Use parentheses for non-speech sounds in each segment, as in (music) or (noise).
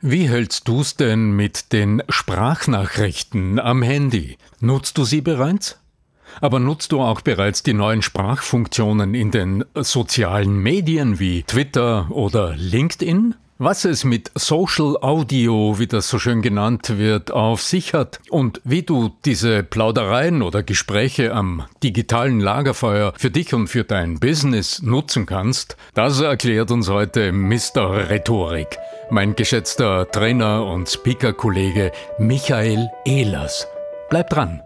Wie hältst du's denn mit den Sprachnachrichten am Handy? Nutzt du sie bereits? Aber nutzt du auch bereits die neuen Sprachfunktionen in den sozialen Medien wie Twitter oder LinkedIn? Was es mit Social Audio, wie das so schön genannt wird, auf sich hat und wie du diese Plaudereien oder Gespräche am digitalen Lagerfeuer für dich und für dein Business nutzen kannst, das erklärt uns heute Mr. Rhetorik, mein geschätzter Trainer und Speaker-Kollege Michael Ehlers. Bleib dran!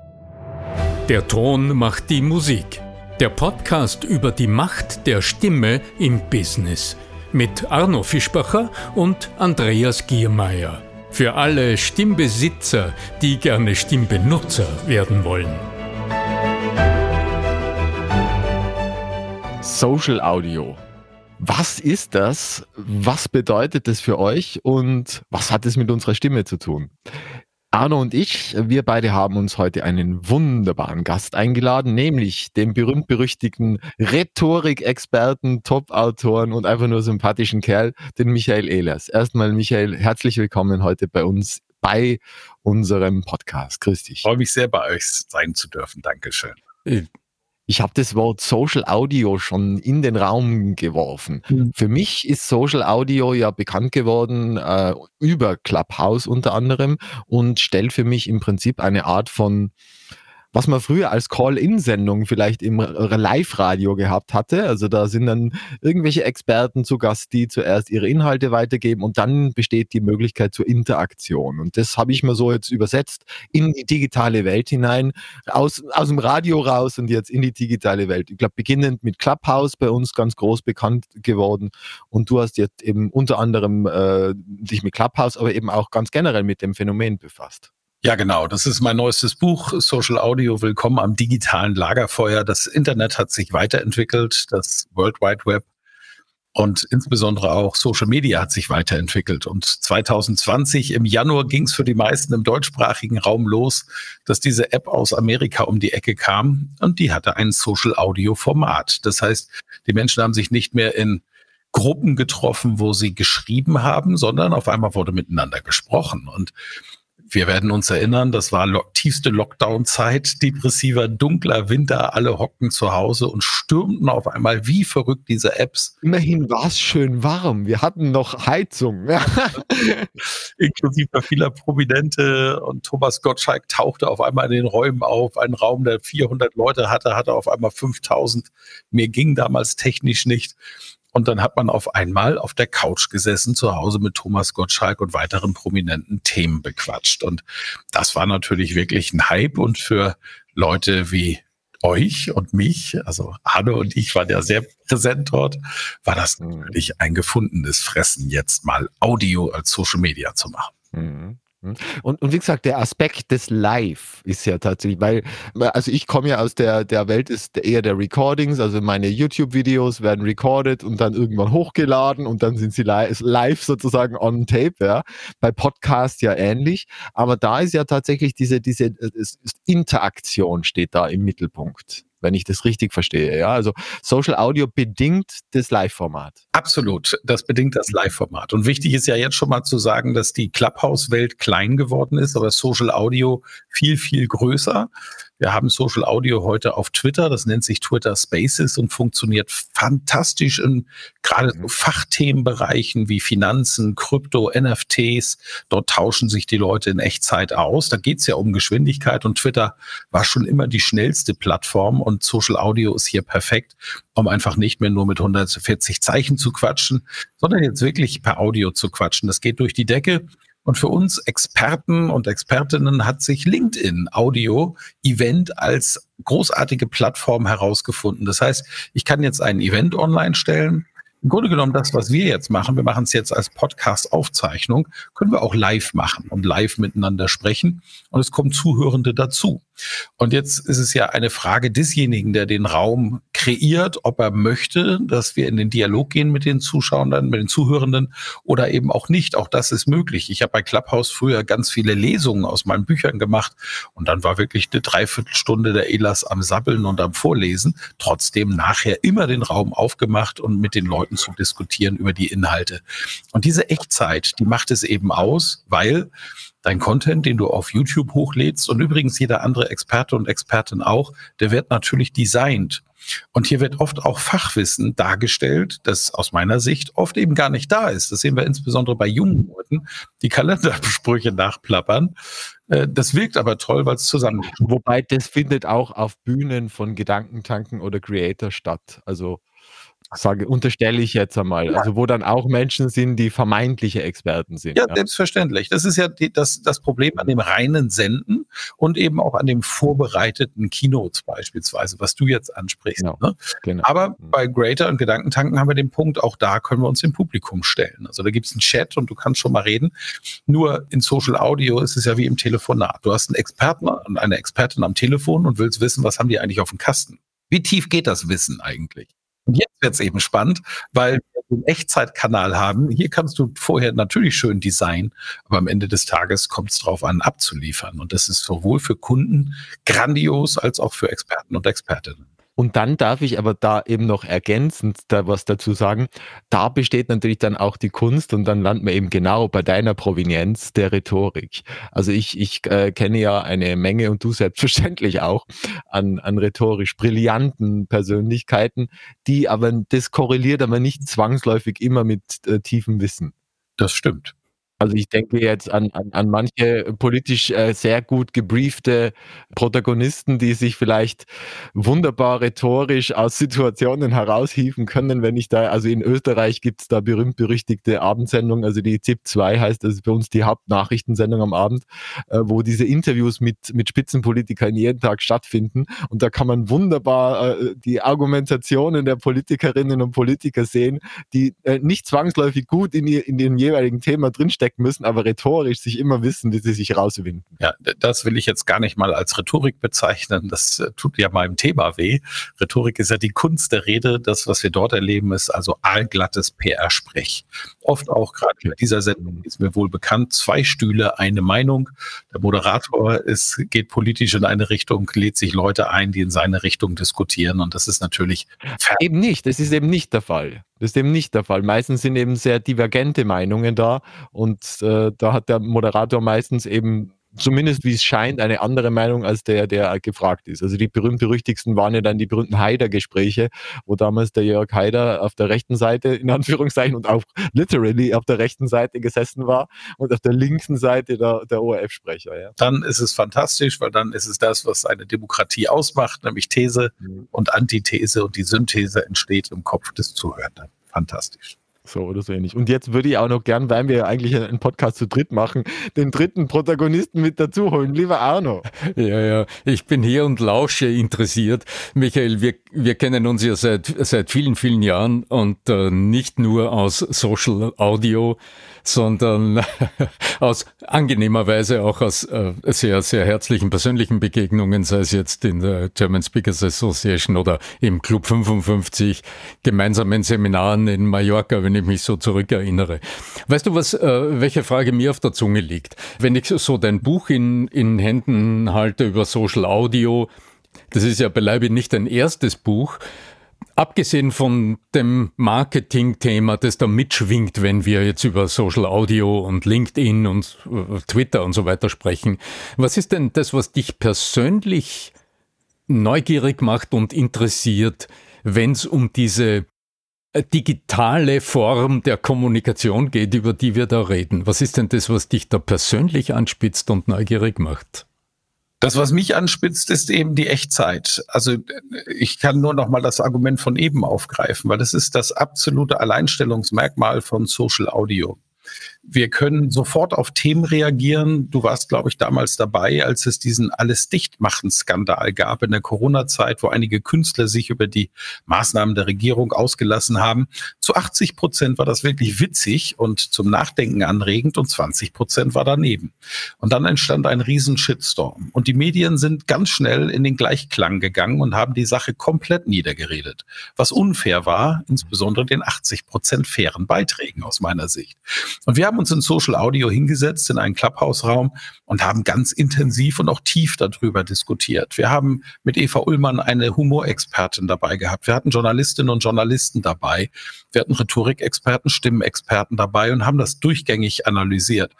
Der Ton macht die Musik. Der Podcast über die Macht der Stimme im Business – mit Arno Fischbacher und Andreas Giermeier. Für alle Stimmbesitzer, die gerne Stimmbenutzer werden wollen. Social Audio. Was ist das? Was bedeutet das für euch? Und was hat es mit unserer Stimme zu tun? Arno und ich, wir beide haben uns heute einen wunderbaren Gast eingeladen, nämlich den berühmt-berüchtigten Rhetorikexperten, Top-Autoren und einfach nur sympathischen Kerl, den Michael Ehlers. Erstmal, Michael, herzlich willkommen heute bei uns bei unserem Podcast. Grüß dich. Ich freue mich sehr, bei euch sein zu dürfen. Dankeschön. Ich habe das Wort Social Audio schon in den Raum geworfen. Mhm. Für mich ist Social Audio ja bekannt geworden äh, über Clubhouse unter anderem und stellt für mich im Prinzip eine Art von was man früher als Call-In-Sendung vielleicht im Live-Radio gehabt hatte. Also da sind dann irgendwelche Experten zu Gast, die zuerst ihre Inhalte weitergeben und dann besteht die Möglichkeit zur Interaktion. Und das habe ich mir so jetzt übersetzt in die digitale Welt hinein, aus, aus dem Radio raus und jetzt in die digitale Welt. Ich glaube, beginnend mit Clubhouse bei uns ganz groß bekannt geworden. Und du hast jetzt eben unter anderem äh, dich mit Clubhouse, aber eben auch ganz generell mit dem Phänomen befasst. Ja, genau. Das ist mein neuestes Buch, Social Audio. Willkommen am digitalen Lagerfeuer. Das Internet hat sich weiterentwickelt, das World Wide Web und insbesondere auch Social Media hat sich weiterentwickelt. Und 2020 im Januar ging es für die meisten im deutschsprachigen Raum los, dass diese App aus Amerika um die Ecke kam und die hatte ein Social Audio Format. Das heißt, die Menschen haben sich nicht mehr in Gruppen getroffen, wo sie geschrieben haben, sondern auf einmal wurde miteinander gesprochen. Und wir werden uns erinnern, das war lo tiefste Lockdown-Zeit, depressiver, dunkler Winter, alle hockten zu Hause und stürmten auf einmal wie verrückt diese Apps. Immerhin war es schön warm, wir hatten noch Heizung. (laughs) Inklusive vieler Prominente und Thomas Gottschalk tauchte auf einmal in den Räumen auf. Ein Raum, der 400 Leute hatte, hatte auf einmal 5000. Mir ging damals technisch nicht. Und dann hat man auf einmal auf der Couch gesessen, zu Hause mit Thomas Gottschalk und weiteren prominenten Themen bequatscht. Und das war natürlich wirklich ein Hype und für Leute wie euch und mich, also Arne und ich waren ja sehr präsent dort, war das mhm. natürlich ein gefundenes Fressen, jetzt mal Audio als Social Media zu machen. Hm? Und, und wie gesagt, der Aspekt des Live ist ja tatsächlich, weil, also ich komme ja aus der, der Welt ist eher der Recordings, also meine YouTube-Videos werden recorded und dann irgendwann hochgeladen und dann sind sie live, live sozusagen on tape, ja. Bei Podcast ja ähnlich, aber da ist ja tatsächlich diese, diese Interaktion steht da im Mittelpunkt wenn ich das richtig verstehe. Ja, also Social Audio bedingt das Live-Format. Absolut, das bedingt das Live-Format. Und wichtig ist ja jetzt schon mal zu sagen, dass die Clubhouse-Welt klein geworden ist, aber Social Audio viel, viel größer. Wir haben Social Audio heute auf Twitter, das nennt sich Twitter Spaces und funktioniert fantastisch in gerade so mhm. Fachthemenbereichen wie Finanzen, Krypto, NFTs. Dort tauschen sich die Leute in Echtzeit aus. Da geht es ja um Geschwindigkeit und Twitter war schon immer die schnellste Plattform und Social Audio ist hier perfekt, um einfach nicht mehr nur mit 140 Zeichen zu quatschen, sondern jetzt wirklich per Audio zu quatschen. Das geht durch die Decke. Und für uns Experten und Expertinnen hat sich LinkedIn Audio Event als großartige Plattform herausgefunden. Das heißt, ich kann jetzt ein Event online stellen. Im Grunde genommen das, was wir jetzt machen, wir machen es jetzt als Podcast-Aufzeichnung, können wir auch live machen und live miteinander sprechen. Und es kommen Zuhörende dazu. Und jetzt ist es ja eine Frage desjenigen, der den Raum kreiert, ob er möchte, dass wir in den Dialog gehen mit den Zuschauern, mit den Zuhörenden oder eben auch nicht. Auch das ist möglich. Ich habe bei Clubhouse früher ganz viele Lesungen aus meinen Büchern gemacht und dann war wirklich eine Dreiviertelstunde der Elas am Sabbeln und am Vorlesen. Trotzdem nachher immer den Raum aufgemacht und mit den Leuten zu diskutieren über die Inhalte. Und diese Echtzeit, die macht es eben aus, weil dein Content, den du auf YouTube hochlädst und übrigens jeder andere Experte und Expertin auch, der wird natürlich designt. Und hier wird oft auch Fachwissen dargestellt, das aus meiner Sicht oft eben gar nicht da ist. Das sehen wir insbesondere bei jungen Leuten, die Kalendersprüche nachplappern. Äh, das wirkt aber toll, weil es zusammen. Wobei das findet auch auf Bühnen von Gedankentanken oder Creator statt. Also sage, unterstelle ich jetzt einmal. Ja. Also wo dann auch Menschen sind, die vermeintliche Experten sind. Ja, ja. selbstverständlich. Das ist ja die, das, das Problem an dem reinen Senden und eben auch an dem vorbereiteten Keynotes beispielsweise, was du jetzt ansprichst. Genau. Ne? Genau. Aber mhm. bei Greater und Gedankentanken haben wir den Punkt, auch da können wir uns dem Publikum stellen. Also da gibt es einen Chat und du kannst schon mal reden. Nur in Social Audio ist es ja wie im Telefonat. Du hast einen Experten und eine Expertin am Telefon und willst wissen, was haben die eigentlich auf dem Kasten? Wie tief geht das Wissen eigentlich? Und jetzt wird es eben spannend, weil wir einen Echtzeitkanal haben. Hier kannst du vorher natürlich schön designen, aber am Ende des Tages kommt es darauf an, abzuliefern. Und das ist sowohl für Kunden grandios als auch für Experten und Expertinnen. Und dann darf ich aber da eben noch ergänzend da was dazu sagen. Da besteht natürlich dann auch die Kunst und dann landet man eben genau bei deiner Provenienz der Rhetorik. Also ich, ich äh, kenne ja eine Menge und du selbstverständlich auch an, an rhetorisch brillanten Persönlichkeiten, die aber, das korreliert aber nicht zwangsläufig immer mit äh, tiefem Wissen. Das stimmt. Also ich denke jetzt an, an, an manche politisch äh, sehr gut gebriefte Protagonisten, die sich vielleicht wunderbar rhetorisch aus Situationen heraushieven können, wenn ich da, also in Österreich gibt es da berühmt-berüchtigte Abendsendungen, also die ZIP 2 heißt, das ist bei uns die Hauptnachrichtensendung am Abend, äh, wo diese Interviews mit, mit Spitzenpolitikern jeden Tag stattfinden. Und da kann man wunderbar äh, die Argumentationen der Politikerinnen und Politiker sehen, die nicht zwangsläufig gut in, in dem jeweiligen Thema drinstecken, stecken müssen, aber rhetorisch sich immer wissen, wie sie sich rauswinden. Ja, das will ich jetzt gar nicht mal als Rhetorik bezeichnen. Das äh, tut ja meinem Thema weh. Rhetorik ist ja die Kunst der Rede. Das, was wir dort erleben, ist also allglattes PR-Sprech. Oft auch gerade bei dieser Sendung ist mir wohl bekannt, zwei Stühle, eine Meinung. Der Moderator ist, geht politisch in eine Richtung, lädt sich Leute ein, die in seine Richtung diskutieren. Und das ist natürlich eben nicht. Das ist eben nicht der Fall. Das ist eben nicht der Fall. Meistens sind eben sehr divergente Meinungen da und äh, da hat der Moderator meistens eben zumindest wie es scheint, eine andere Meinung als der, der gefragt ist. Also die berühmt-berüchtigsten waren ja dann die berühmten Haider-Gespräche, wo damals der Jörg Haider auf der rechten Seite, in Anführungszeichen, und auch literally auf der rechten Seite gesessen war und auf der linken Seite der, der ORF-Sprecher. Ja. Dann ist es fantastisch, weil dann ist es das, was eine Demokratie ausmacht, nämlich These mhm. und Antithese und die Synthese entsteht im Kopf des Zuhörenden. Fantastisch. So oder so ähnlich. Und jetzt würde ich auch noch gern, weil wir eigentlich einen Podcast zu dritt machen, den dritten Protagonisten mit dazu holen. Lieber Arno. (laughs) Ja, ja, ich bin hier und lausche interessiert. Michael, wir, wir kennen uns ja seit, seit vielen, vielen Jahren und äh, nicht nur aus Social Audio, sondern (laughs) aus angenehmer Weise auch aus äh, sehr, sehr herzlichen persönlichen Begegnungen, sei es jetzt in der German Speakers Association oder im Club 55, gemeinsamen Seminaren in Mallorca, wenn ich mich so zurückerinnere. Weißt du, was, äh, welche Frage mir auf der Zunge liegt? Wenn ich so dein Buch in, in Händen halte über Social Audio, das ist ja beileibe nicht dein erstes Buch, Abgesehen von dem Marketing-Thema, das da mitschwingt, wenn wir jetzt über Social Audio und LinkedIn und äh, Twitter und so weiter sprechen, was ist denn das, was dich persönlich neugierig macht und interessiert, wenn es um diese digitale Form der Kommunikation geht, über die wir da reden? Was ist denn das, was dich da persönlich anspitzt und neugierig macht? Das, was mich anspitzt, ist eben die Echtzeit. Also ich kann nur noch mal das Argument von eben aufgreifen, weil das ist das absolute Alleinstellungsmerkmal von Social Audio. Wir können sofort auf Themen reagieren. Du warst, glaube ich, damals dabei, als es diesen alles dichtmachen Skandal gab in der Corona-Zeit, wo einige Künstler sich über die Maßnahmen der Regierung ausgelassen haben. Zu 80 Prozent war das wirklich witzig und zum Nachdenken anregend und 20 Prozent war daneben. Und dann entstand ein riesen Shitstorm. Und die Medien sind ganz schnell in den Gleichklang gegangen und haben die Sache komplett niedergeredet. Was unfair war, insbesondere den 80 Prozent fairen Beiträgen aus meiner Sicht. Und wir haben uns in Social Audio hingesetzt in einen Clubhouse-Raum und haben ganz intensiv und auch tief darüber diskutiert. Wir haben mit Eva Ullmann eine Humorexpertin dabei gehabt. Wir hatten Journalistinnen und Journalisten dabei. Wir hatten Rhetorikexperten, Stimmenexperten dabei und haben das durchgängig analysiert.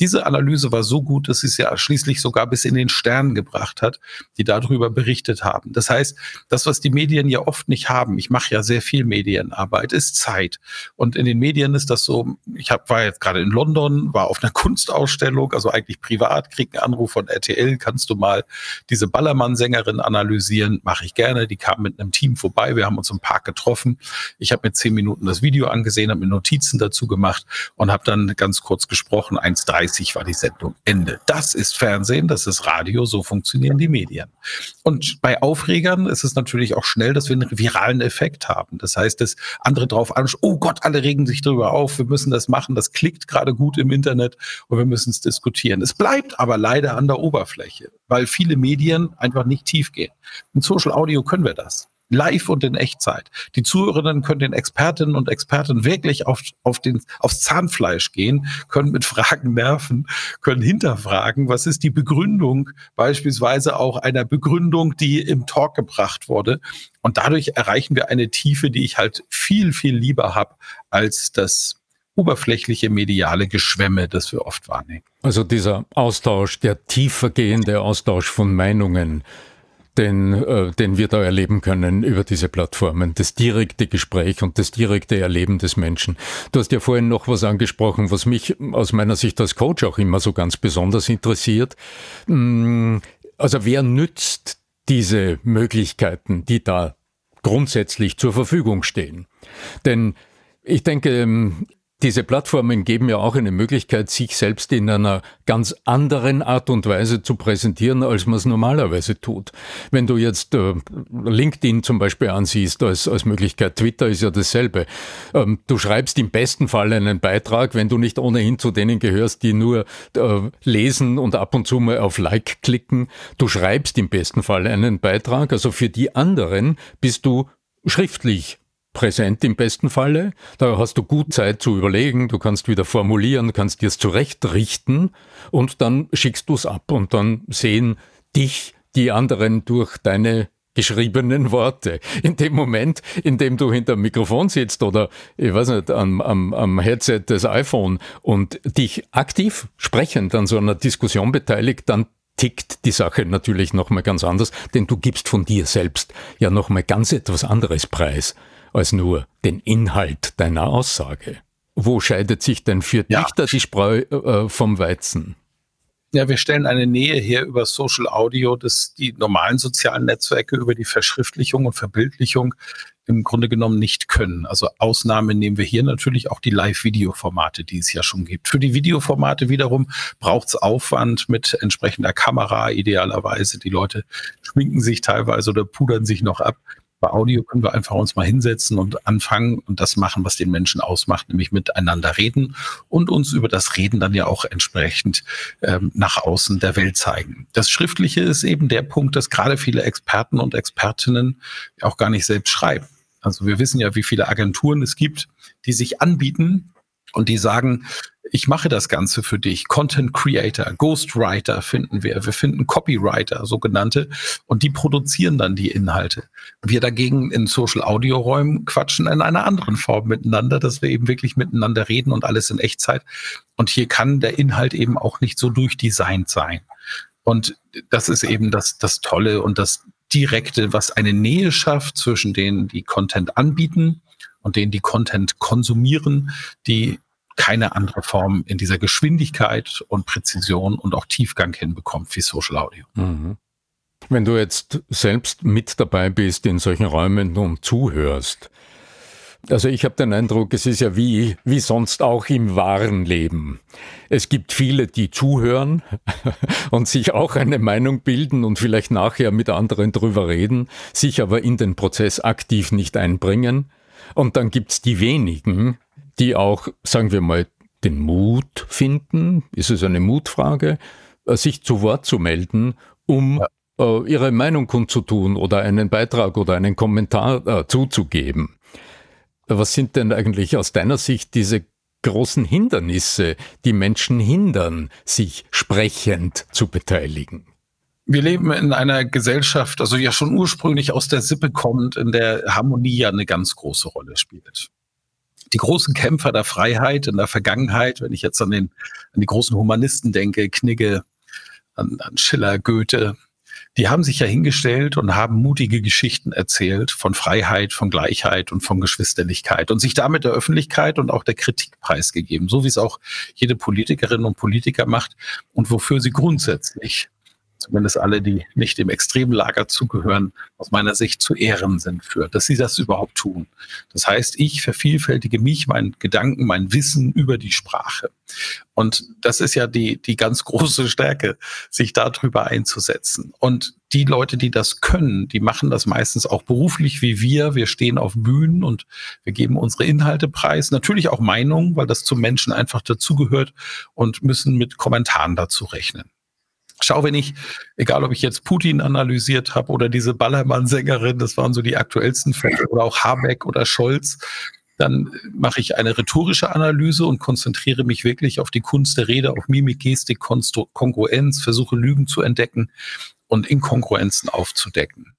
Diese Analyse war so gut, dass sie es ja schließlich sogar bis in den Stern gebracht hat, die darüber berichtet haben. Das heißt, das, was die Medien ja oft nicht haben, ich mache ja sehr viel Medienarbeit, ist Zeit. Und in den Medien ist das so, ich hab, war jetzt gerade in London, war auf einer (laughs) Kunstausstellung, also eigentlich privat, krieg einen Anruf von RTL, kannst du mal diese Ballermann-Sängerin analysieren? Mache ich gerne. Die kam mit einem Team vorbei, wir haben uns im Park getroffen. Ich habe mir zehn Minuten das Video angesehen, habe mir Notizen dazu gemacht und habe dann ganz kurz gesprochen, 1,30 30 war die Sendung. Ende. Das ist Fernsehen, das ist Radio, so funktionieren die Medien. Und bei Aufregern ist es natürlich auch schnell, dass wir einen viralen Effekt haben. Das heißt, dass andere drauf anschauen, oh Gott, alle regen sich darüber auf, wir müssen das machen, das klickt gerade gut im Internet und wir müssen es diskutieren. Es bleibt aber leider an der Oberfläche, weil viele Medien einfach nicht tief gehen. In Social Audio können wir das live und in Echtzeit. Die Zuhörerinnen können den Expertinnen und Experten wirklich auf, auf den, aufs Zahnfleisch gehen, können mit Fragen nerven, können hinterfragen, was ist die Begründung beispielsweise auch einer Begründung, die im Talk gebracht wurde. Und dadurch erreichen wir eine Tiefe, die ich halt viel, viel lieber habe als das oberflächliche mediale Geschwemme, das wir oft wahrnehmen. Also dieser Austausch, der tiefergehende Austausch von Meinungen, den, äh, den wir da erleben können über diese Plattformen. Das direkte Gespräch und das direkte Erleben des Menschen. Du hast ja vorhin noch was angesprochen, was mich aus meiner Sicht als Coach auch immer so ganz besonders interessiert. Mm, also wer nützt diese Möglichkeiten, die da grundsätzlich zur Verfügung stehen? Denn ich denke, diese Plattformen geben ja auch eine Möglichkeit, sich selbst in einer ganz anderen Art und Weise zu präsentieren, als man es normalerweise tut. Wenn du jetzt äh, LinkedIn zum Beispiel ansiehst als, als Möglichkeit, Twitter ist ja dasselbe. Ähm, du schreibst im besten Fall einen Beitrag, wenn du nicht ohnehin zu denen gehörst, die nur äh, lesen und ab und zu mal auf Like klicken. Du schreibst im besten Fall einen Beitrag, also für die anderen bist du schriftlich präsent im besten Falle. Da hast du gut Zeit zu überlegen, du kannst wieder formulieren, kannst dir es zurechtrichten und dann schickst du es ab und dann sehen dich die anderen durch deine geschriebenen Worte. In dem Moment, in dem du hinter dem Mikrofon sitzt oder, ich weiß nicht, am, am, am Headset des iPhone und dich aktiv sprechend an so einer Diskussion beteiligt, dann tickt die Sache natürlich nochmal ganz anders, denn du gibst von dir selbst ja nochmal ganz etwas anderes preis als nur den Inhalt deiner Aussage. Wo scheidet sich denn für ja. dich da die Spreu äh, vom Weizen? Ja, wir stellen eine Nähe her über Social Audio, dass die normalen sozialen Netzwerke über die Verschriftlichung und Verbildlichung im Grunde genommen nicht können. Also Ausnahme nehmen wir hier natürlich auch die Live-Video-Formate, die es ja schon gibt. Für die Videoformate wiederum braucht es Aufwand mit entsprechender Kamera idealerweise. Die Leute schminken sich teilweise oder pudern sich noch ab. Bei Audio können wir einfach uns mal hinsetzen und anfangen und das machen, was den Menschen ausmacht, nämlich miteinander reden und uns über das Reden dann ja auch entsprechend ähm, nach außen der Welt zeigen. Das Schriftliche ist eben der Punkt, dass gerade viele Experten und Expertinnen auch gar nicht selbst schreiben. Also wir wissen ja, wie viele Agenturen es gibt, die sich anbieten und die sagen, ich mache das Ganze für dich. Content Creator, Ghostwriter finden wir. Wir finden Copywriter, sogenannte. Und die produzieren dann die Inhalte. Wir dagegen in Social Audio Räumen quatschen in einer anderen Form miteinander, dass wir eben wirklich miteinander reden und alles in Echtzeit. Und hier kann der Inhalt eben auch nicht so durchdesignt sein. Und das ist eben das, das Tolle und das Direkte, was eine Nähe schafft zwischen denen, die Content anbieten und denen, die Content konsumieren, die keine andere Form in dieser Geschwindigkeit und Präzision und auch Tiefgang hinbekommt wie Social Audio. Mhm. Wenn du jetzt selbst mit dabei bist in solchen Räumen und zuhörst, Also ich habe den Eindruck, es ist ja wie, wie sonst auch im wahren Leben. Es gibt viele, die zuhören (laughs) und sich auch eine Meinung bilden und vielleicht nachher mit anderen drüber reden, sich aber in den Prozess aktiv nicht einbringen. Und dann gibt's die wenigen, die auch, sagen wir mal, den Mut finden, ist es eine Mutfrage, äh, sich zu Wort zu melden, um ja. äh, ihre Meinung kundzutun oder einen Beitrag oder einen Kommentar äh, zuzugeben. Was sind denn eigentlich aus deiner Sicht diese großen Hindernisse, die Menschen hindern, sich sprechend zu beteiligen? Wir leben in einer Gesellschaft, also ja schon ursprünglich aus der Sippe kommt, in der Harmonie ja eine ganz große Rolle spielt. Die großen Kämpfer der Freiheit in der Vergangenheit, wenn ich jetzt an, den, an die großen Humanisten denke, Knigge, an, an Schiller, Goethe, die haben sich ja hingestellt und haben mutige Geschichten erzählt von Freiheit, von Gleichheit und von Geschwisterlichkeit und sich damit der Öffentlichkeit und auch der Kritik preisgegeben, so wie es auch jede Politikerin und Politiker macht und wofür sie grundsätzlich zumindest alle, die nicht dem Extremlager zugehören, aus meiner Sicht zu Ehren sind für, dass sie das überhaupt tun. Das heißt, ich vervielfältige mich, meinen Gedanken, mein Wissen über die Sprache. Und das ist ja die, die ganz große Stärke, sich darüber einzusetzen. Und die Leute, die das können, die machen das meistens auch beruflich wie wir. Wir stehen auf Bühnen und wir geben unsere Inhalte preis. Natürlich auch Meinungen, weil das zum Menschen einfach dazugehört und müssen mit Kommentaren dazu rechnen. Schau, wenn ich, egal ob ich jetzt Putin analysiert habe oder diese Ballermann-Sängerin, das waren so die aktuellsten Fälle, oder auch Habeck oder Scholz, dann mache ich eine rhetorische Analyse und konzentriere mich wirklich auf die Kunst der Rede, auf Mimik, Gestik, Kongruenz, versuche Lügen zu entdecken und Inkongruenzen aufzudecken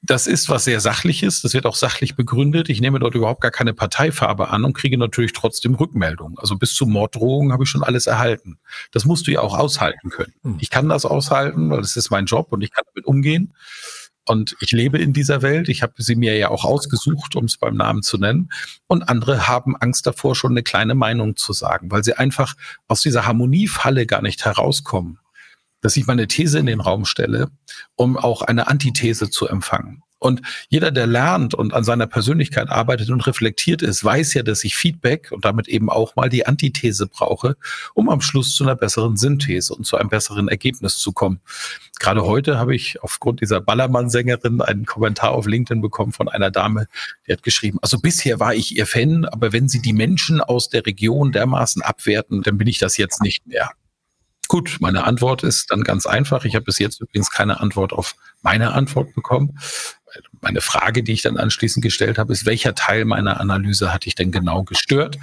das ist was sehr Sachliches, das wird auch sachlich begründet. Ich nehme dort überhaupt gar keine Parteifarbe an und kriege natürlich trotzdem Rückmeldungen. Also bis zu Morddrohungen habe ich schon alles erhalten. Das musst du ja auch aushalten können. Hm. Ich kann das aushalten, weil das ist mein Job und ich kann damit umgehen. Und ich lebe in dieser Welt. Ich habe sie mir ja auch ausgesucht, um es beim Namen zu nennen. Und andere haben Angst davor, schon eine kleine Meinung zu sagen, weil sie einfach aus dieser Harmoniefalle gar nicht herauskommen dass ich meine These in den Raum stelle, um auch eine Antithese zu empfangen. Und jeder, der lernt und an seiner Persönlichkeit arbeitet und reflektiert ist, weiß ja, dass ich Feedback und damit eben auch mal die Antithese brauche, um am Schluss zu einer besseren Synthese und zu einem besseren Ergebnis zu kommen. Gerade heute habe ich aufgrund dieser Ballermann-Sängerin einen Kommentar auf LinkedIn bekommen von einer Dame, die hat geschrieben, also bisher war ich ihr Fan, aber wenn Sie die Menschen aus der Region dermaßen abwerten, dann bin ich das jetzt nicht mehr. Gut, meine Antwort ist dann ganz einfach. Ich habe bis jetzt übrigens keine Antwort auf meine Antwort bekommen. Meine Frage, die ich dann anschließend gestellt habe, ist, welcher Teil meiner Analyse hat dich denn genau gestört?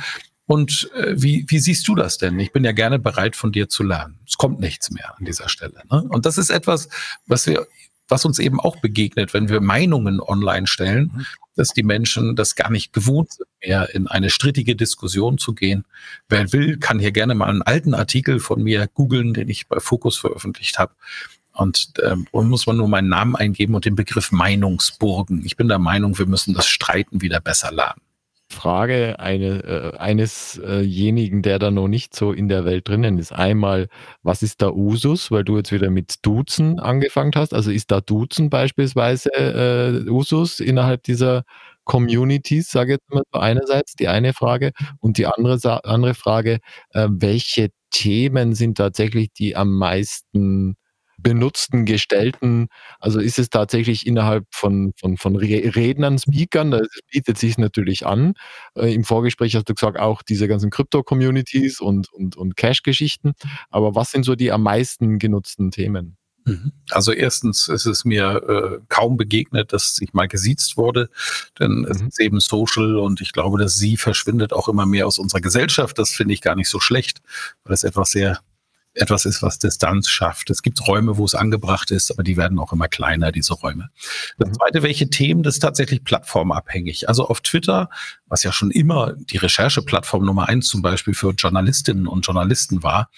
Und äh, wie, wie siehst du das denn? Ich bin ja gerne bereit, von dir zu lernen. Es kommt nichts mehr an dieser Stelle. Ne? Und das ist etwas, was wir was uns eben auch begegnet, wenn wir Meinungen online stellen, mhm. dass die Menschen das gar nicht gewohnt sind, mehr in eine strittige Diskussion zu gehen. Wer will, kann hier gerne mal einen alten Artikel von mir googeln, den ich bei Focus veröffentlicht habe. Und, ähm, und muss man nur meinen Namen eingeben und den Begriff Meinungsburgen. Ich bin der Meinung, wir müssen das Streiten wieder besser lernen. Frage eine, äh, einesjenigen, der da noch nicht so in der Welt drinnen ist. Einmal, was ist da Usus, weil du jetzt wieder mit Duzen angefangen hast? Also ist da Duzen beispielsweise äh, Usus innerhalb dieser Communities, sage ich jetzt mal so einerseits, die eine Frage. Und die andere, andere Frage, äh, welche Themen sind tatsächlich die am meisten benutzten, gestellten, also ist es tatsächlich innerhalb von, von, von Rednern, Speakern, das bietet sich natürlich an. Äh, Im Vorgespräch hast du gesagt, auch diese ganzen Krypto-Communities und, und, und Cash-Geschichten. Aber was sind so die am meisten genutzten Themen? Mhm. Also erstens ist es mir äh, kaum begegnet, dass ich mal gesiezt wurde, denn mhm. es ist eben Social und ich glaube, dass sie verschwindet auch immer mehr aus unserer Gesellschaft. Das finde ich gar nicht so schlecht, weil es etwas sehr etwas ist, was Distanz schafft. Es gibt Räume, wo es angebracht ist, aber die werden auch immer kleiner, diese Räume. Das mhm. zweite, welche Themen, das ist tatsächlich plattformabhängig. Also auf Twitter was ja schon immer die Rechercheplattform Nummer eins zum Beispiel für Journalistinnen und Journalisten war,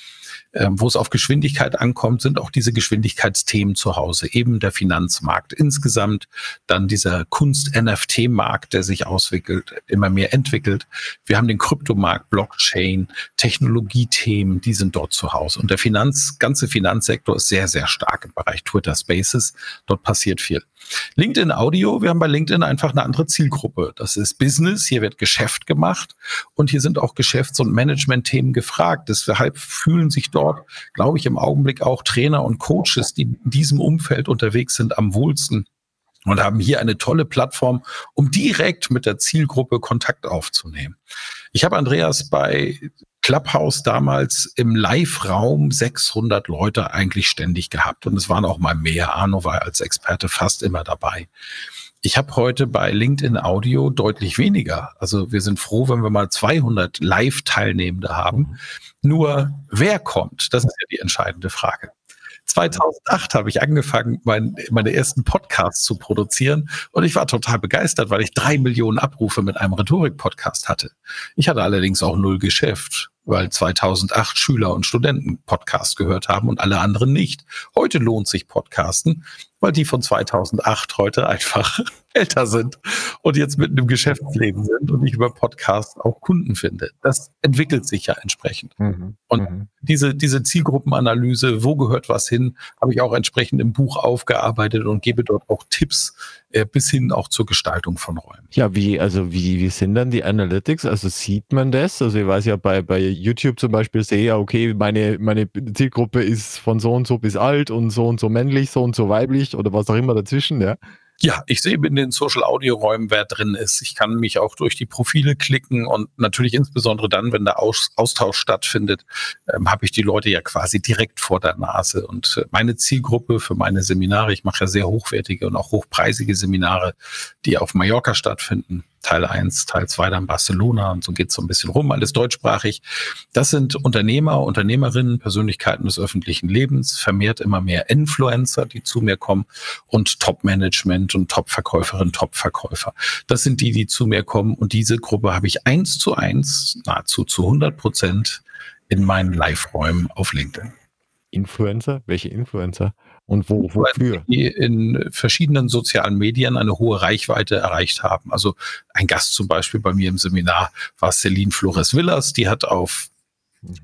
ähm, wo es auf Geschwindigkeit ankommt, sind auch diese Geschwindigkeitsthemen zu Hause. Eben der Finanzmarkt insgesamt, dann dieser Kunst-NFT-Markt, der sich auswickelt, immer mehr entwickelt. Wir haben den Kryptomarkt, Blockchain, Technologiethemen, die sind dort zu Hause. Und der Finanz, ganze Finanzsektor ist sehr, sehr stark im Bereich Twitter Spaces. Dort passiert viel. LinkedIn Audio, wir haben bei LinkedIn einfach eine andere Zielgruppe. Das ist Business, hier wird Geschäft gemacht und hier sind auch Geschäfts- und Management-Themen gefragt. Deshalb fühlen sich dort, glaube ich, im Augenblick auch Trainer und Coaches, die in diesem Umfeld unterwegs sind, am wohlsten und haben hier eine tolle Plattform, um direkt mit der Zielgruppe Kontakt aufzunehmen. Ich habe Andreas bei Clubhouse damals im Live-Raum 600 Leute eigentlich ständig gehabt und es waren auch mal mehr. Arno war als Experte fast immer dabei. Ich habe heute bei LinkedIn Audio deutlich weniger. Also wir sind froh, wenn wir mal 200 Live-Teilnehmende haben. Mhm. Nur wer kommt, das ist ja die entscheidende Frage. 2008 habe ich angefangen, mein, meine ersten Podcasts zu produzieren und ich war total begeistert, weil ich drei Millionen Abrufe mit einem Rhetorik-Podcast hatte. Ich hatte allerdings auch null Geschäft weil 2008 Schüler und Studenten Podcast gehört haben und alle anderen nicht. Heute lohnt sich Podcasten, weil die von 2008 heute einfach (laughs) älter sind und jetzt mitten im Geschäftsleben sind und ich über Podcast auch Kunden finde. Das entwickelt sich ja entsprechend. Mhm. Und mhm. diese, diese Zielgruppenanalyse, wo gehört was hin, habe ich auch entsprechend im Buch aufgearbeitet und gebe dort auch Tipps äh, bis hin auch zur Gestaltung von Räumen. Ja, wie, also wie, wie sind dann die Analytics? Also sieht man das? Also ich weiß ja bei, bei YouTube zum Beispiel sehe ja, okay, meine, meine Zielgruppe ist von so und so bis alt und so und so männlich, so und so weiblich oder was auch immer dazwischen, ja. Ja, ich sehe in den Social Audio Räumen, wer drin ist. Ich kann mich auch durch die Profile klicken und natürlich insbesondere dann, wenn der Aus Austausch stattfindet, ähm, habe ich die Leute ja quasi direkt vor der Nase. Und äh, meine Zielgruppe für meine Seminare, ich mache ja sehr hochwertige und auch hochpreisige Seminare, die auf Mallorca stattfinden, Teil 1, Teil 2 dann Barcelona und so geht es so ein bisschen rum, alles deutschsprachig. Das sind Unternehmer, Unternehmerinnen, Persönlichkeiten des öffentlichen Lebens, vermehrt immer mehr Influencer, die zu mir kommen und Top-Management und Top-Verkäuferinnen, Top-Verkäufer. Das sind die, die zu mir kommen und diese Gruppe habe ich eins zu eins, nahezu zu 100 Prozent in meinen Live-Räumen auf LinkedIn. Influencer? Welche Influencer? Und wo, wofür? Die in verschiedenen sozialen Medien eine hohe Reichweite erreicht haben. Also ein Gast zum Beispiel bei mir im Seminar war Celine Flores Villas, die hat auf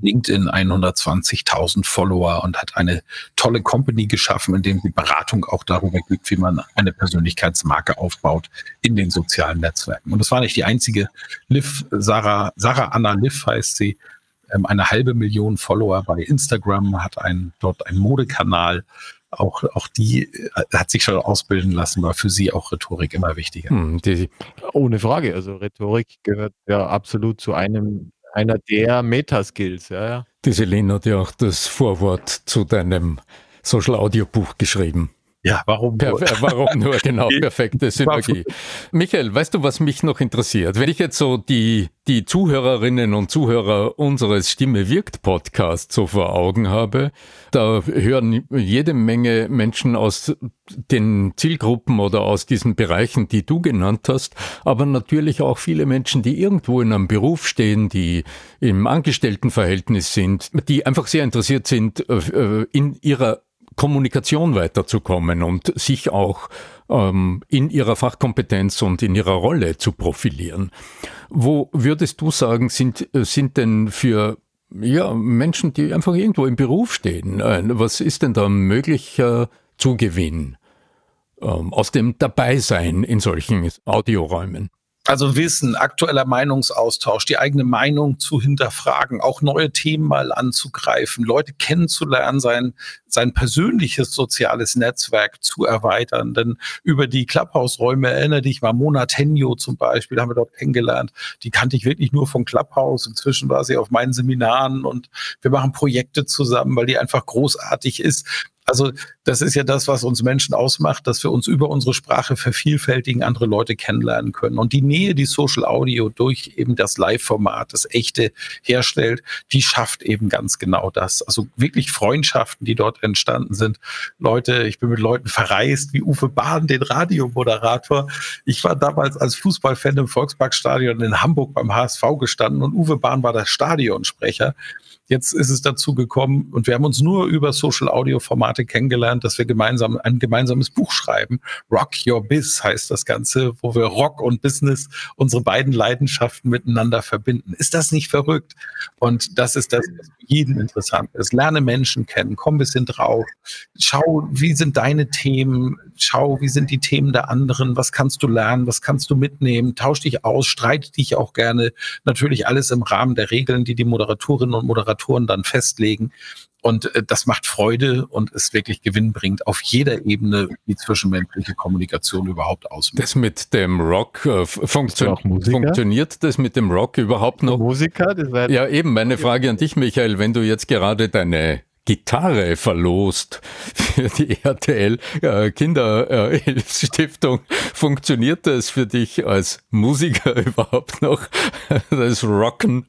LinkedIn 120.000 Follower und hat eine tolle Company geschaffen, in dem die Beratung auch darüber gibt, wie man eine Persönlichkeitsmarke aufbaut in den sozialen Netzwerken. Und das war nicht die einzige. Liv, Sarah, Sarah Anna Liv heißt sie, ähm, eine halbe Million Follower bei Instagram, hat ein, dort einen Modekanal auch, auch die äh, hat sich schon ausbilden lassen, war für sie auch Rhetorik immer wichtiger. Hm, die, ohne Frage. Also Rhetorik gehört ja absolut zu einem einer der Metaskills. Ja, ja. Die Selene hat ja auch das Vorwort zu deinem Social Audio Buch geschrieben. Ja, warum nur? Per, warum nur? Genau, (laughs) perfekte Synergie. Michael, weißt du, was mich noch interessiert? Wenn ich jetzt so die, die Zuhörerinnen und Zuhörer unseres Stimme wirkt Podcast so vor Augen habe, da hören jede Menge Menschen aus den Zielgruppen oder aus diesen Bereichen, die du genannt hast, aber natürlich auch viele Menschen, die irgendwo in einem Beruf stehen, die im Angestelltenverhältnis sind, die einfach sehr interessiert sind äh, in ihrer Kommunikation weiterzukommen und sich auch ähm, in ihrer Fachkompetenz und in ihrer Rolle zu profilieren. Wo würdest du sagen, sind, sind denn für ja, Menschen, die einfach irgendwo im Beruf stehen, äh, was ist denn da möglicher Zugewinn ähm, aus dem Dabeisein in solchen Audioräumen? Also Wissen, aktueller Meinungsaustausch, die eigene Meinung zu hinterfragen, auch neue Themen mal anzugreifen, Leute kennenzulernen, sein, sein persönliches soziales Netzwerk zu erweitern. Denn über die Clubhouse-Räume erinnere dich mal, Mona Tenjo zum Beispiel, haben wir dort kennengelernt. Die kannte ich wirklich nur von Clubhouse. Inzwischen war sie auf meinen Seminaren und wir machen Projekte zusammen, weil die einfach großartig ist Also das ist ja das, was uns Menschen ausmacht, dass wir uns über unsere Sprache vervielfältigen, andere Leute kennenlernen können. Und die Nähe, die Social Audio durch eben das Live-Format, das echte herstellt, die schafft eben ganz genau das. Also wirklich Freundschaften, die dort entstanden sind. Leute, ich bin mit Leuten verreist, wie Uwe Bahn, den Radiomoderator. Ich war damals als Fußballfan im Volksparkstadion in Hamburg beim HSV gestanden und Uwe Bahn war der Stadionsprecher. Jetzt ist es dazu gekommen und wir haben uns nur über Social Audio Formate kennengelernt, dass wir gemeinsam ein gemeinsames Buch schreiben. Rock Your Biz heißt das Ganze, wo wir Rock und Business, unsere beiden Leidenschaften miteinander verbinden. Ist das nicht verrückt? Und das ist das, was für jeden interessant ist. Lerne Menschen kennen, komm ein bisschen drauf. Schau, wie sind deine Themen? Schau, wie sind die Themen der anderen? Was kannst du lernen? Was kannst du mitnehmen? Tausch dich aus, streite dich auch gerne. Natürlich alles im Rahmen der Regeln, die die Moderatorinnen und Moderatoren Moderatoren dann festlegen. Und äh, das macht Freude und ist wirklich gewinnbringend auf jeder Ebene, wie zwischenmenschliche Kommunikation überhaupt ausmacht. Das mit dem Rock äh, funktio funktioniert das mit dem Rock überhaupt noch? Musiker? ja, eben meine Frage an dich, Michael, wenn du jetzt gerade deine Gitarre verlost für die RTL äh, Kinderhilfsstiftung. (laughs) Funktioniert das für dich als Musiker (laughs) überhaupt noch? Das Rocken?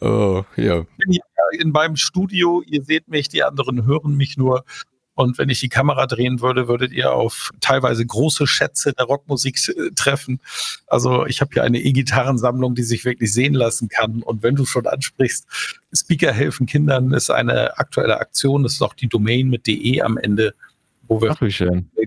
Oh, ja. Ich bin hier in meinem Studio, ihr seht mich, die anderen hören mich nur. Und wenn ich die Kamera drehen würde, würdet ihr auf teilweise große Schätze der Rockmusik äh, treffen. Also ich habe hier eine E-Gitarrensammlung, die sich wirklich sehen lassen kann. Und wenn du schon ansprichst, Speaker helfen Kindern ist eine aktuelle Aktion. Das ist auch die Domain mit de am Ende wo wir Ach,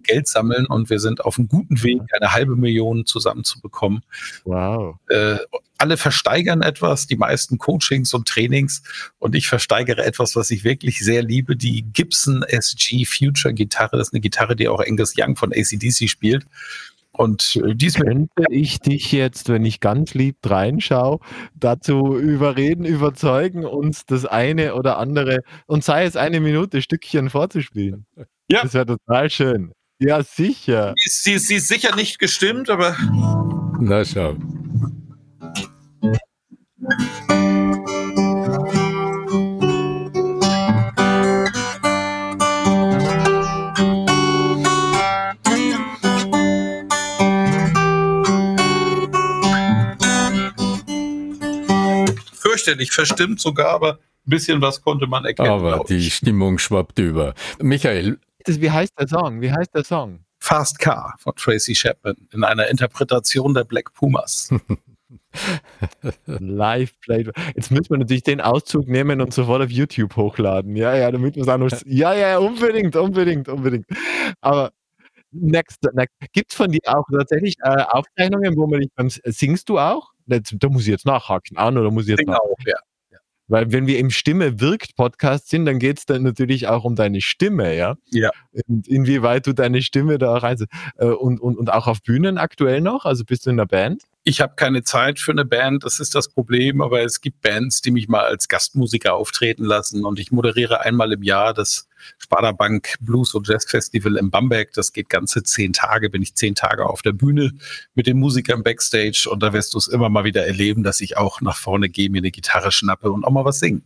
Geld sammeln und wir sind auf einem guten Weg, eine halbe Million zusammenzubekommen. Wow. Äh, alle versteigern etwas, die meisten Coachings und Trainings und ich versteigere etwas, was ich wirklich sehr liebe, die Gibson SG Future Gitarre. Das ist eine Gitarre, die auch Angus Young von ACDC spielt. Und äh, dies könnte ich dich jetzt, wenn ich ganz lieb reinschaue, dazu überreden, überzeugen, uns das eine oder andere und sei es eine Minute Stückchen vorzuspielen. Ja. Das wäre total schön. Ja, sicher. Sie, sie ist sicher nicht gestimmt, aber. Na schau. Fürchterlich verstimmt sogar, aber ein bisschen was konnte man erkennen. Aber die Stimmung schwappt über. Michael, das, wie heißt der Song? Wie heißt der Song? Fast Car von Tracy Chapman in einer Interpretation der Black Pumas. (laughs) Live played. Jetzt müssen wir natürlich den Auszug nehmen und sofort auf YouTube hochladen. Ja, ja, damit wir es auch (laughs) noch. Ja, ja, unbedingt, unbedingt, unbedingt. Aber next, next. gibt es von dir auch tatsächlich äh, Aufzeichnungen, wo man dich beim Singst du auch? Da muss ich jetzt nachhaken an oder muss ich jetzt Sing auch, ja. Weil wenn wir im Stimme wirkt Podcast sind, dann geht es dann natürlich auch um deine Stimme, ja? Ja. Und inwieweit du deine Stimme da rein äh, und, und, und auch auf Bühnen aktuell noch? Also bist du in der Band? Ich habe keine Zeit für eine Band, das ist das Problem, aber es gibt Bands, die mich mal als Gastmusiker auftreten lassen und ich moderiere einmal im Jahr das Sparda Bank Blues und Jazz Festival in Bamberg. Das geht ganze zehn Tage, bin ich zehn Tage auf der Bühne mit den Musikern Backstage und da wirst du es immer mal wieder erleben, dass ich auch nach vorne gehe, mir eine Gitarre schnappe und auch mal was singe.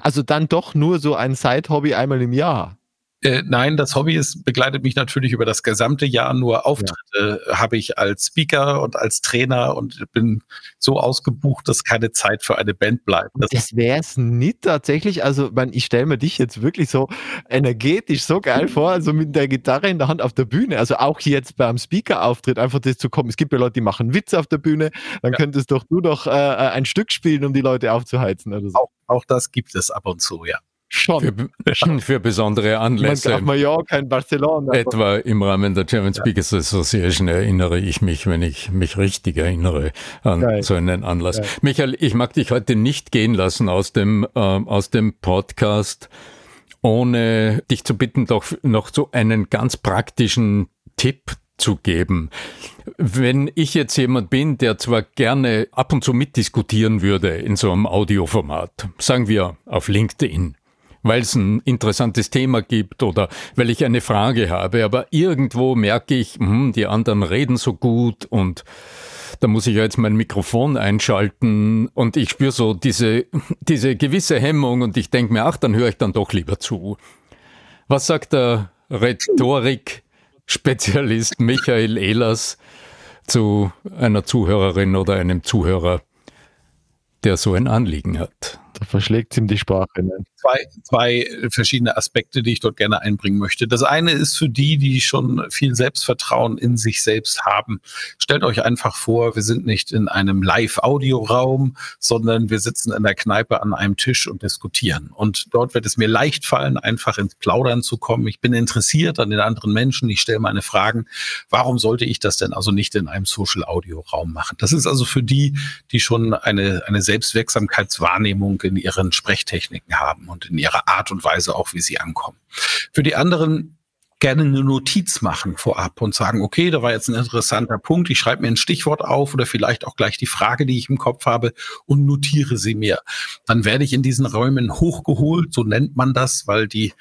Also dann doch nur so ein Side-Hobby einmal im Jahr. Äh, nein, das Hobby ist, begleitet mich natürlich über das gesamte Jahr. Nur Auftritte ja. habe ich als Speaker und als Trainer und bin so ausgebucht, dass keine Zeit für eine Band bleibt. Das, das wäre es nicht tatsächlich. Also, man, ich stelle mir dich jetzt wirklich so energetisch so geil vor, also mit der Gitarre in der Hand auf der Bühne. Also auch jetzt beim Speaker-Auftritt einfach das zu kommen. Es gibt ja Leute, die machen Witze auf der Bühne. Dann ja. könntest doch du doch äh, äh, ein Stück spielen, um die Leute aufzuheizen oder so. Auch, auch das gibt es ab und zu, ja. Schon. Für, (laughs) für besondere Anlässe. Auf Mallorca, in Barcelona. Etwa im Rahmen der German Speakers Association erinnere ich mich, wenn ich mich richtig erinnere, an Geil. so einen Anlass. Geil. Michael, ich mag dich heute nicht gehen lassen aus dem, äh, aus dem Podcast, ohne dich zu bitten, doch noch so einen ganz praktischen Tipp zu geben. Wenn ich jetzt jemand bin, der zwar gerne ab und zu mitdiskutieren würde in so einem Audioformat, sagen wir auf LinkedIn, weil es ein interessantes Thema gibt oder weil ich eine Frage habe. Aber irgendwo merke ich, hm, die anderen reden so gut und da muss ich ja jetzt mein Mikrofon einschalten und ich spüre so diese, diese gewisse Hemmung und ich denke mir, ach, dann höre ich dann doch lieber zu. Was sagt der Rhetorik-Spezialist Michael Ehlers zu einer Zuhörerin oder einem Zuhörer, der so ein Anliegen hat? Da verschlägt ihm die Sprache. Ne? Zwei, zwei verschiedene Aspekte, die ich dort gerne einbringen möchte. Das eine ist für die, die schon viel Selbstvertrauen in sich selbst haben. Stellt euch einfach vor, wir sind nicht in einem Live-Audio-Raum, sondern wir sitzen in der Kneipe an einem Tisch und diskutieren. Und dort wird es mir leicht fallen, einfach ins Plaudern zu kommen. Ich bin interessiert an den anderen Menschen. Ich stelle meine Fragen. Warum sollte ich das denn also nicht in einem Social-Audio-Raum machen? Das ist also für die, die schon eine, eine Selbstwirksamkeitswahrnehmung in ihren Sprechtechniken haben und in ihrer Art und Weise auch, wie sie ankommen. Für die anderen gerne eine Notiz machen vorab und sagen, okay, da war jetzt ein interessanter Punkt, ich schreibe mir ein Stichwort auf oder vielleicht auch gleich die Frage, die ich im Kopf habe und notiere sie mir. Dann werde ich in diesen Räumen hochgeholt, so nennt man das, weil die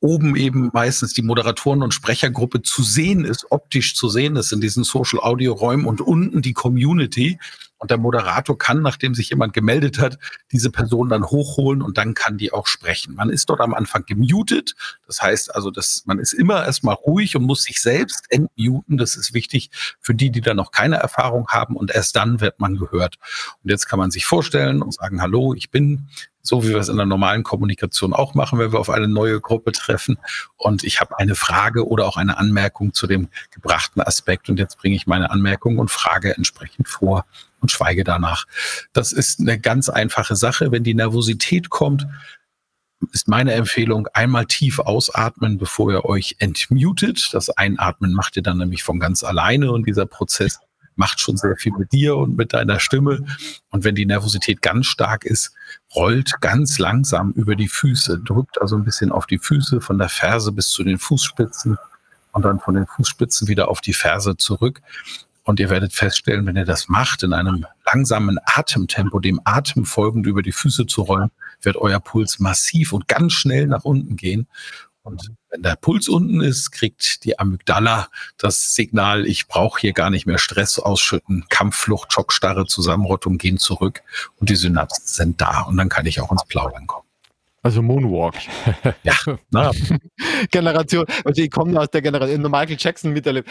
oben eben meistens die Moderatoren- und Sprechergruppe zu sehen ist, optisch zu sehen ist in diesen Social-Audio-Räumen und unten die Community. Und der Moderator kann, nachdem sich jemand gemeldet hat, diese Person dann hochholen und dann kann die auch sprechen. Man ist dort am Anfang gemutet. Das heißt also, dass man ist immer erstmal ruhig und muss sich selbst entmuten. Das ist wichtig für die, die da noch keine Erfahrung haben. Und erst dann wird man gehört. Und jetzt kann man sich vorstellen und sagen, hallo, ich bin so wie wir es in der normalen Kommunikation auch machen, wenn wir auf eine neue Gruppe treffen. Und ich habe eine Frage oder auch eine Anmerkung zu dem gebrachten Aspekt. Und jetzt bringe ich meine Anmerkung und Frage entsprechend vor und schweige danach. Das ist eine ganz einfache Sache. Wenn die Nervosität kommt, ist meine Empfehlung, einmal tief ausatmen, bevor ihr euch entmutet. Das Einatmen macht ihr dann nämlich von ganz alleine und dieser Prozess macht schon sehr viel mit dir und mit deiner Stimme. Und wenn die Nervosität ganz stark ist, rollt ganz langsam über die Füße, drückt also ein bisschen auf die Füße von der Ferse bis zu den Fußspitzen und dann von den Fußspitzen wieder auf die Ferse zurück. Und ihr werdet feststellen, wenn ihr das macht, in einem langsamen Atemtempo, dem Atem folgend über die Füße zu rollen, wird euer Puls massiv und ganz schnell nach unten gehen. Und wenn der Puls unten ist, kriegt die Amygdala das Signal, ich brauche hier gar nicht mehr Stress ausschütten, Kampfflucht, Schockstarre, Zusammenrottung gehen zurück und die Synapsen sind da und dann kann ich auch ins Plaudern kommen. Also Moonwalk. ja, na. (laughs) Generation, also ich komme aus der Generation, Michael Jackson miterlebt.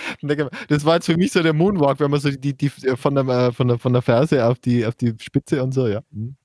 Das war jetzt für mich so der Moonwalk, wenn man so die, die von, der, äh, von, der, von der Ferse auf die, auf die Spitze und so, ja. Mhm.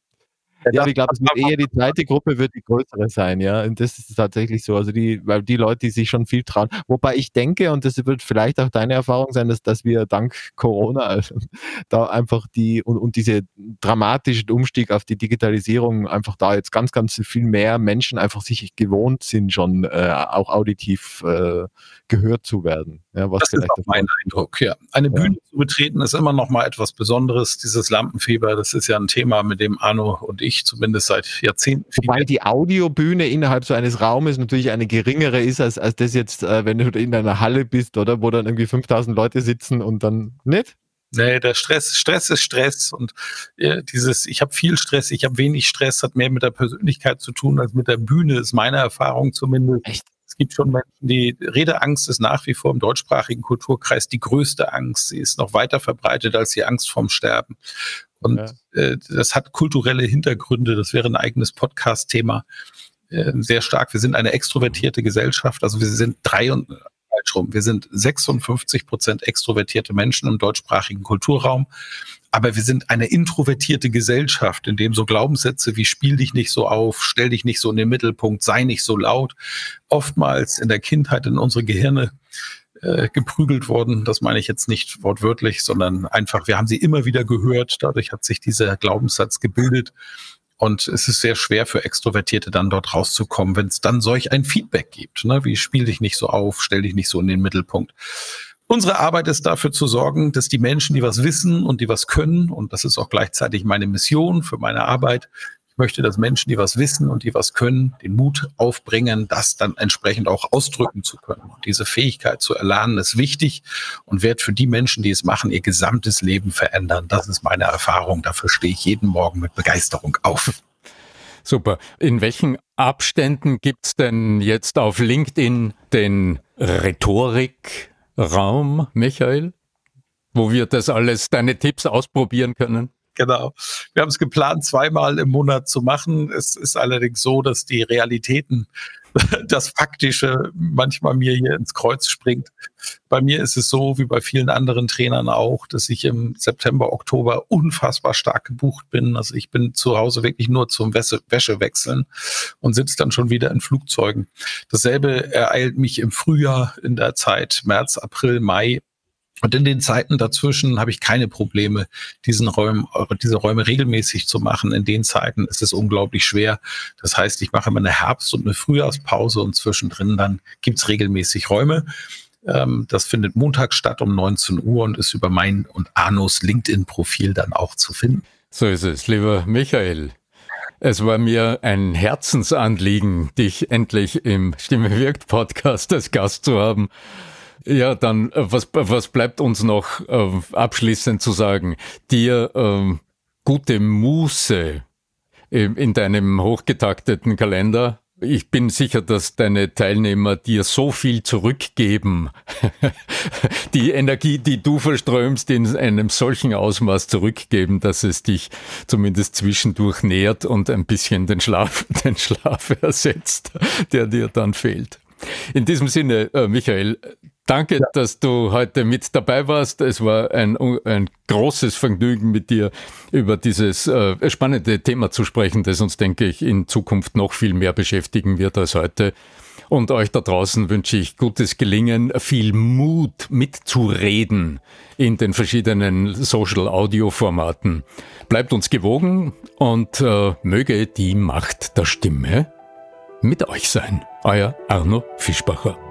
Ja, ich glaube, eher die zweite Gruppe wird die größere sein, ja. Und das ist tatsächlich so. Also die, weil die Leute, die sich schon viel trauen. Wobei ich denke, und das wird vielleicht auch deine Erfahrung sein, dass, dass wir dank Corona also, (laughs) da einfach die und, und diese dramatischen Umstieg auf die Digitalisierung einfach da jetzt ganz, ganz viel mehr Menschen einfach sich gewohnt sind, schon äh, auch auditiv äh, gehört zu werden. Ja, was das vielleicht ist auch mein Eindruck, ja. Eine ja. Bühne zu betreten ist immer noch mal etwas Besonderes. Dieses Lampenfieber, das ist ja ein Thema, mit dem Arno und ich zumindest seit Jahrzehnten. Wobei die Audiobühne innerhalb so eines Raumes natürlich eine geringere ist, als, als das jetzt, äh, wenn du in einer Halle bist, oder? Wo dann irgendwie 5000 Leute sitzen und dann nicht? Nee, der Stress, Stress ist Stress und äh, dieses, ich habe viel Stress, ich habe wenig Stress, hat mehr mit der Persönlichkeit zu tun als mit der Bühne, ist meine Erfahrung zumindest. Echt? Es gibt schon Menschen, die Redeangst ist nach wie vor im deutschsprachigen Kulturkreis die größte Angst. Sie ist noch weiter verbreitet als die Angst vorm Sterben. Und ja. äh, das hat kulturelle Hintergründe. Das wäre ein eigenes Podcast-Thema. Äh, sehr stark. Wir sind eine extrovertierte Gesellschaft. Also wir sind drei und falsch rum. Wir sind 56 Prozent extrovertierte Menschen im deutschsprachigen Kulturraum. Aber wir sind eine introvertierte Gesellschaft, in dem so Glaubenssätze wie spiel dich nicht so auf, stell dich nicht so in den Mittelpunkt, sei nicht so laut, oftmals in der Kindheit in unsere Gehirne äh, geprügelt worden. Das meine ich jetzt nicht wortwörtlich, sondern einfach, wir haben sie immer wieder gehört. Dadurch hat sich dieser Glaubenssatz gebildet. Und es ist sehr schwer für Extrovertierte dann dort rauszukommen, wenn es dann solch ein Feedback gibt. Ne? Wie spiel dich nicht so auf, stell dich nicht so in den Mittelpunkt. Unsere Arbeit ist dafür zu sorgen, dass die Menschen, die was wissen und die was können, und das ist auch gleichzeitig meine Mission für meine Arbeit, möchte, dass Menschen, die was wissen und die was können, den Mut aufbringen, das dann entsprechend auch ausdrücken zu können. Und diese Fähigkeit zu erlernen ist wichtig und wird für die Menschen, die es machen, ihr gesamtes Leben verändern. Das ist meine Erfahrung. Dafür stehe ich jeden Morgen mit Begeisterung auf. Super. In welchen Abständen gibt es denn jetzt auf LinkedIn den Rhetorik Raum, Michael, wo wir das alles, deine Tipps ausprobieren können? Genau. Wir haben es geplant, zweimal im Monat zu machen. Es ist allerdings so, dass die Realitäten (laughs) das Faktische manchmal mir hier ins Kreuz springt. Bei mir ist es so, wie bei vielen anderen Trainern auch, dass ich im September, Oktober unfassbar stark gebucht bin. Also ich bin zu Hause wirklich nur zum Wäsche, Wäsche wechseln und sitze dann schon wieder in Flugzeugen. Dasselbe ereilt mich im Frühjahr in der Zeit März, April, Mai und in den Zeiten dazwischen habe ich keine Probleme, diesen Räumen, diese Räume regelmäßig zu machen. In den Zeiten ist es unglaublich schwer. Das heißt, ich mache immer eine Herbst- und eine Frühjahrspause und zwischendrin dann gibt's regelmäßig Räume. Ähm, das findet montags statt um 19 Uhr und ist über mein und Arnos LinkedIn-Profil dann auch zu finden. So ist es, lieber Michael. Es war mir ein Herzensanliegen, dich endlich im Stimme wirkt Podcast (laughs) als Gast zu haben. Ja, dann, äh, was, was bleibt uns noch äh, abschließend zu sagen? Dir äh, gute Muße in deinem hochgetakteten Kalender. Ich bin sicher, dass deine Teilnehmer dir so viel zurückgeben. (laughs) die Energie, die du verströmst, in einem solchen Ausmaß zurückgeben, dass es dich zumindest zwischendurch nährt und ein bisschen den Schlaf, (laughs) den Schlaf ersetzt, der dir dann fehlt. In diesem Sinne, äh, Michael, Danke, ja. dass du heute mit dabei warst. Es war ein, ein großes Vergnügen, mit dir über dieses äh, spannende Thema zu sprechen, das uns, denke ich, in Zukunft noch viel mehr beschäftigen wird als heute. Und euch da draußen wünsche ich gutes Gelingen, viel Mut mitzureden in den verschiedenen Social-Audio-Formaten. Bleibt uns gewogen und äh, möge die Macht der Stimme mit euch sein. Euer Arno Fischbacher.